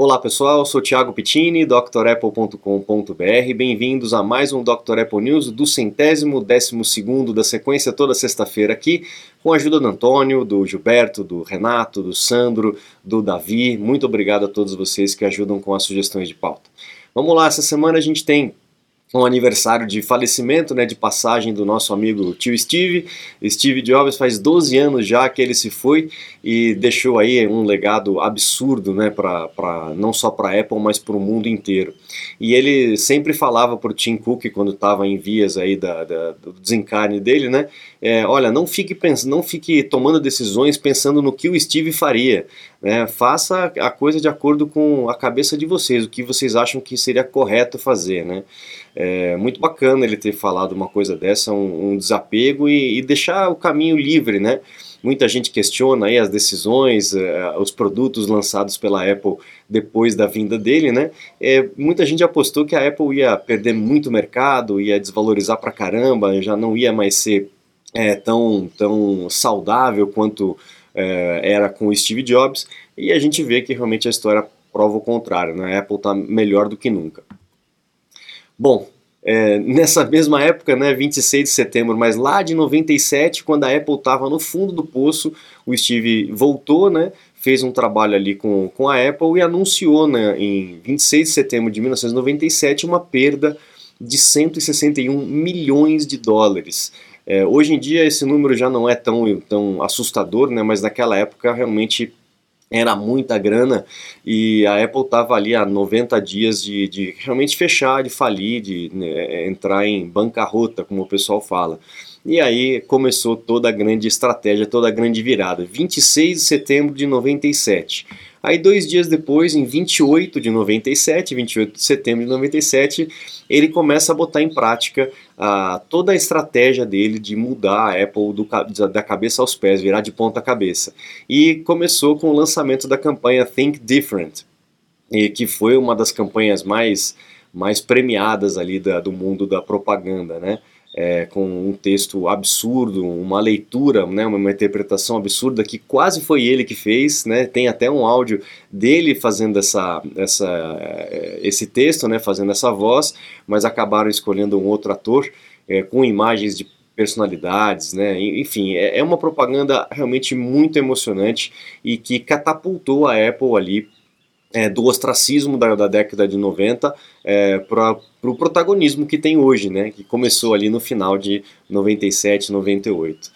Olá pessoal, sou Thiago Pittini, drapple.com.br. Bem-vindos a mais um Dr. Apple News do centésimo décimo segundo da sequência toda sexta-feira aqui, com a ajuda do Antônio, do Gilberto, do Renato, do Sandro, do Davi. Muito obrigado a todos vocês que ajudam com as sugestões de pauta. Vamos lá, essa semana a gente tem um aniversário de falecimento, né, de passagem do nosso amigo tio Steve. Steve Jobs faz 12 anos já que ele se foi e deixou aí um legado absurdo, né, pra, pra, não só para a Apple, mas para o mundo inteiro. E ele sempre falava para o Tim Cook, quando estava em vias aí da, da, do desencarne dele, né, é, olha, não fique, pensando, não fique tomando decisões pensando no que o Steve faria, né, faça a coisa de acordo com a cabeça de vocês, o que vocês acham que seria correto fazer, né. É muito bacana ele ter falado uma coisa dessa, um, um desapego e, e, deixar o caminho livre, né? Muita gente questiona aí as decisões, uh, os produtos lançados pela Apple depois da vinda dele, né? É, muita gente apostou que a Apple ia perder muito mercado, ia desvalorizar pra caramba, já não ia mais ser é, tão, tão saudável quanto é, era com o Steve Jobs, e a gente vê que realmente a história prova o contrário, né? A Apple está melhor do que nunca. Bom, é, nessa mesma época, né, 26 de setembro, mas lá de 97, quando a Apple estava no fundo do poço, o Steve voltou, né, fez um trabalho ali com, com a Apple e anunciou né, em 26 de setembro de 1997 uma perda de 161 milhões de dólares. É, hoje em dia esse número já não é tão, tão assustador, né, mas naquela época realmente era muita grana e a Apple estava ali há 90 dias de, de, realmente fechar, de falir, de né, entrar em bancarrota, como o pessoal fala. E aí começou toda a grande estratégia, toda a grande virada. 26 de setembro de 97. Aí dois dias depois, em 28 de 97, 28 de setembro de 97, ele começa a botar em prática uh, toda a estratégia dele de mudar a Apple do, da cabeça aos pés, virar de ponta cabeça. E começou com o lançamento da campanha Think Different, e que foi uma das campanhas mais, mais premiadas ali da, do mundo da propaganda, né? É, com um texto absurdo, uma leitura, né, uma interpretação absurda que quase foi ele que fez, né, tem até um áudio dele fazendo essa, essa, é, esse texto, né, fazendo essa voz, mas acabaram escolhendo um outro ator é, com imagens de personalidades, né? Enfim, é, é uma propaganda realmente muito emocionante e que catapultou a Apple ali é, do ostracismo da, da, década de 90 é, para o pro protagonismo que tem hoje, né, que começou ali no final de 97, 98.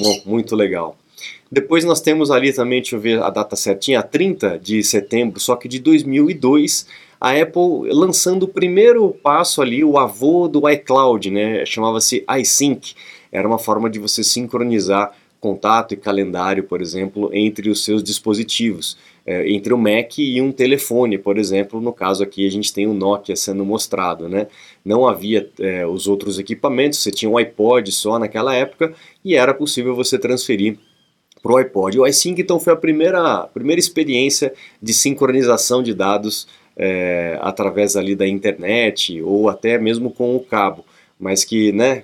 Bom, muito legal. Depois nós temos ali também, deixa eu ver a data certinha, 30 de setembro, só que de 2002, a Apple lançando o primeiro passo ali, o avô do iCloud, né, chamava-se iSync. Era uma forma de você sincronizar contato e calendário, por exemplo, entre os seus dispositivos, é, entre o Mac e um telefone, por exemplo, no caso aqui a gente tem o Nokia sendo mostrado, né? Não havia é, os outros equipamentos, você tinha um iPod só naquela época e era possível você transferir para o iPod. O iSync então foi a primeira, primeira experiência de sincronização de dados é, através ali da internet ou até mesmo com o cabo mas que, né,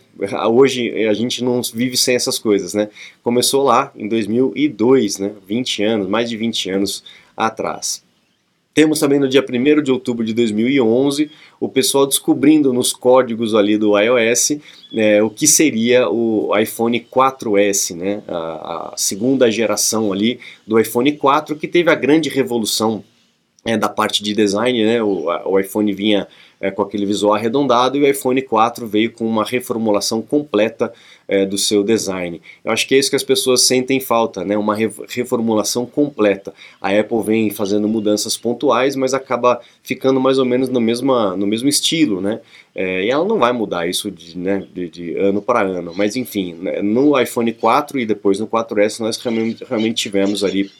hoje a gente não vive sem essas coisas, né? Começou lá em 2002, né, 20 anos, mais de 20 anos atrás. Temos também no dia 1 de outubro de 2011 o pessoal descobrindo nos códigos ali do iOS né, o que seria o iPhone 4S, né, a, a, segunda geração ali do iPhone 4 que teve a grande revolução é, da parte de design, né, o, o iPhone vinha é, com aquele visual arredondado e o iPhone 4 veio com uma reformulação completa é, do seu design. Eu acho que é isso que as pessoas sentem falta, né? uma re reformulação completa. A Apple vem fazendo mudanças pontuais, mas acaba ficando mais ou menos no, mesma, no mesmo estilo, né? É, e ela não vai mudar isso de, né, de, de ano para ano, mas enfim, né, no iPhone 4 e depois no 4S nós realmente, realmente tivemos ali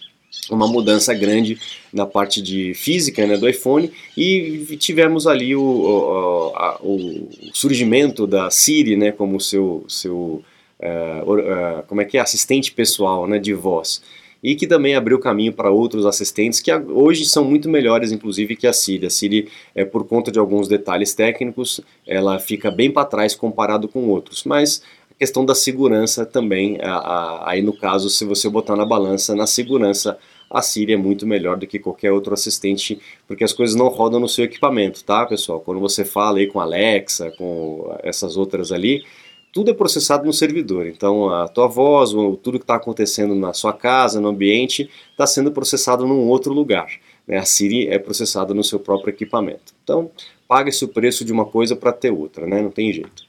uma mudança grande na parte de física né, do iPhone e tivemos ali o, o, a, o surgimento da Siri né, como seu, seu uh, uh, como é que é? Assistente pessoal né, de voz. E que também abriu caminho para outros assistentes que hoje são muito melhores, inclusive, que a Siri. A Siri, é, por conta de alguns detalhes técnicos, ela fica bem para trás comparado com outros, mas questão da segurança também, a, a, aí no caso, se você botar na balança, na segurança, a Siri é muito melhor do que qualquer outro assistente, porque as coisas não rodam no seu equipamento, tá, pessoal? Quando você fala aí com Alexa, com essas outras ali, tudo é processado no servidor. Então, a tua voz, tudo que está acontecendo na sua casa, no ambiente, está sendo processado num outro lugar. Né? A Siri é processada no seu próprio equipamento. Então, paga-se o preço de uma coisa para ter outra, né? não tem jeito.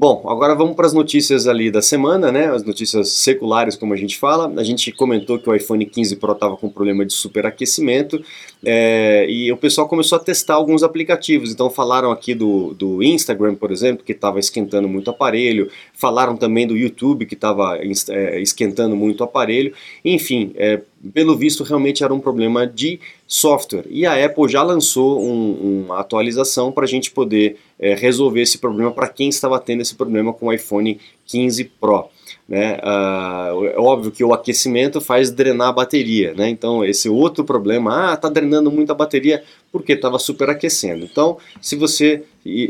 Bom, agora vamos para as notícias ali da semana, né? As notícias seculares, como a gente fala. A gente comentou que o iPhone 15 Pro estava com problema de superaquecimento é, e o pessoal começou a testar alguns aplicativos. Então falaram aqui do, do Instagram, por exemplo, que estava esquentando muito o aparelho. Falaram também do YouTube, que estava é, esquentando muito o aparelho. Enfim, é, pelo visto, realmente era um problema de software. E a Apple já lançou um, uma atualização para a gente poder é, resolver esse problema para quem estava tendo esse problema com o iPhone 15 Pro. Né? Uh, é óbvio que o aquecimento faz drenar a bateria, né? então esse outro problema, ah, está drenando muito a bateria porque estava superaquecendo. Então, se você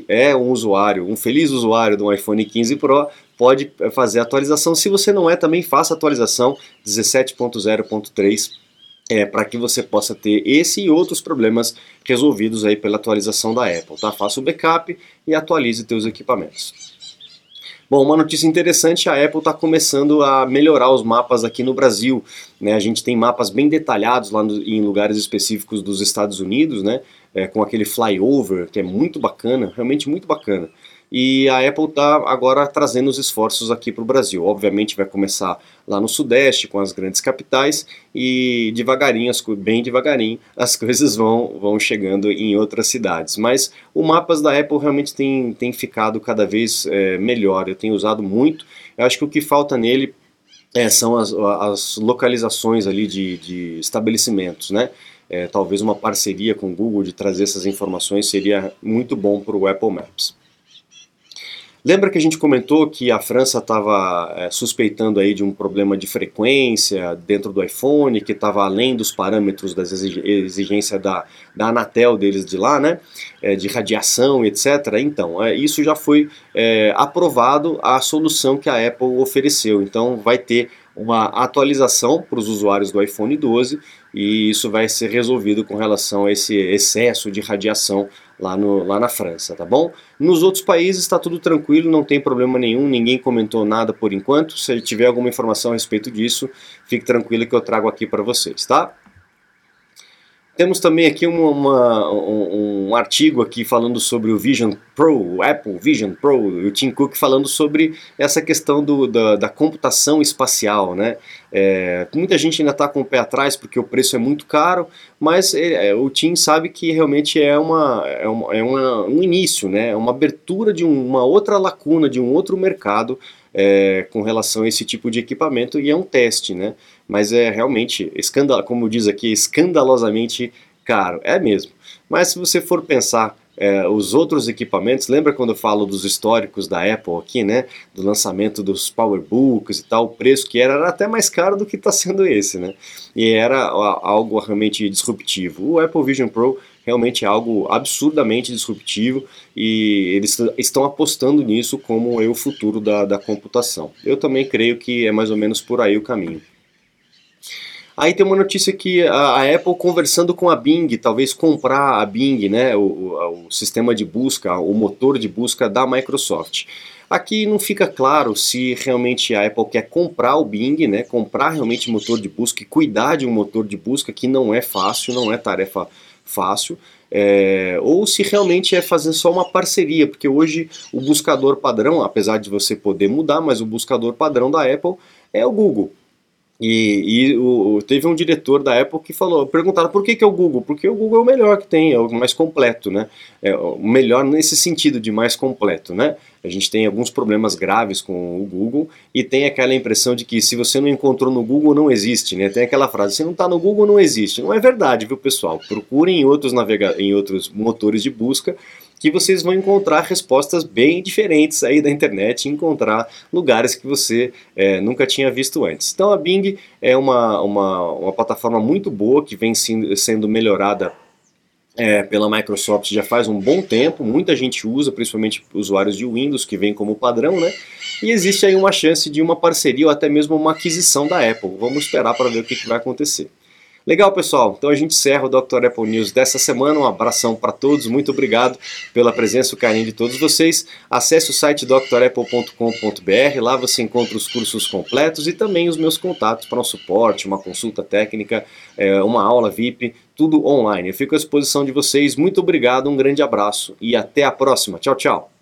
é um usuário, um feliz usuário do iPhone 15 Pro, pode fazer a atualização. Se você não é, também faça atualização 17.0.3 é, para que você possa ter esse e outros problemas resolvidos aí pela atualização da Apple, tá? Faça o backup e atualize seus equipamentos. Bom, uma notícia interessante, a Apple está começando a melhorar os mapas aqui no Brasil. Né? A gente tem mapas bem detalhados lá no, em lugares específicos dos Estados Unidos, né? É, com aquele flyover, que é muito bacana, realmente muito bacana e a Apple está agora trazendo os esforços aqui para o Brasil. Obviamente vai começar lá no Sudeste, com as grandes capitais, e devagarinho, bem devagarinho, as coisas vão, vão chegando em outras cidades. Mas o mapas da Apple realmente tem, tem ficado cada vez é, melhor, eu tenho usado muito. Eu acho que o que falta nele é, são as, as localizações ali de, de estabelecimentos, né? É, talvez uma parceria com o Google de trazer essas informações seria muito bom para o Apple Maps. Lembra que a gente comentou que a França estava é, suspeitando aí de um problema de frequência dentro do iPhone, que estava além dos parâmetros das exigências da, da Anatel deles de lá, né? É, de radiação, etc. Então, é, isso já foi é, aprovado a solução que a Apple ofereceu. Então, vai ter uma atualização para os usuários do iPhone 12 e isso vai ser resolvido com relação a esse excesso de radiação lá, no, lá na França, tá bom? Nos outros países está tudo tranquilo, não tem problema nenhum, ninguém comentou nada por enquanto. Se tiver alguma informação a respeito disso, fique tranquilo que eu trago aqui para vocês, tá? Temos também aqui uma, uma, um, um, artigo aqui falando sobre o Vision Pro, o Apple Vision Pro, o Tim Cook falando sobre essa questão do, da, da computação espacial, né? É, muita gente ainda está com o pé atrás porque o preço é muito caro, mas é, é, o Tim sabe que realmente é, uma, é, uma, é uma, um início, né? É uma abertura de uma outra lacuna, de um outro mercado é, com relação a esse tipo de equipamento e é um teste, né? mas é realmente, escandal, como diz aqui, escandalosamente caro. É mesmo. Mas se você for pensar é, os outros equipamentos, lembra quando eu falo dos históricos da Apple aqui, né? Do lançamento dos PowerBooks e tal, o preço que era, era até mais caro do que está sendo esse, né? E era algo realmente disruptivo. O Apple Vision Pro realmente é algo absurdamente disruptivo e eles estão apostando nisso como é o futuro da, da computação. Eu também creio que é mais ou menos por aí o caminho. Aí tem uma notícia que a, Apple conversando com a Bing, talvez comprar a Bing, né, o, o, o sistema de busca, o motor de busca da Microsoft. Aqui não fica claro se realmente a Apple quer comprar o Bing, né, comprar realmente motor de busca e cuidar de um motor de busca que não é fácil, não é tarefa fácil, é, ou se realmente é fazer só uma parceria, porque hoje o buscador padrão, apesar de você poder mudar, mas o buscador padrão da Apple é o Google. E, e o, teve um diretor da Apple que falou, perguntaram por que, que é o Google? Porque o Google é o melhor que tem, é o mais completo, né? É o melhor nesse sentido de mais completo, né? A gente tem alguns problemas graves com o Google e tem aquela impressão de que se você não encontrou no Google não existe, né? Tem aquela frase, se não está no Google não existe. Não é verdade, viu pessoal? Procurem em outros, navega em outros motores de busca que vocês vão encontrar respostas bem diferentes aí da internet, encontrar lugares que você é, nunca tinha visto antes. Então a Bing é uma, uma, uma plataforma muito boa que vem sendo melhorada é, pela Microsoft já faz um bom tempo, muita gente usa, principalmente usuários de Windows, que vem como padrão, né? E existe aí uma chance de uma parceria ou até mesmo uma aquisição da Apple. Vamos esperar para ver o que, que vai acontecer. Legal, pessoal. Então a gente encerra o Dr. Apple News dessa semana. Um abração para todos. Muito obrigado pela presença e o carinho de todos vocês. Acesse o site drapple.com.br. Lá você encontra os cursos completos e também os meus contatos para um suporte, uma consulta técnica, é, uma aula VIP, tudo online. Eu fico à disposição de vocês. Muito obrigado, um grande abraço e até a próxima. Tchau, tchau.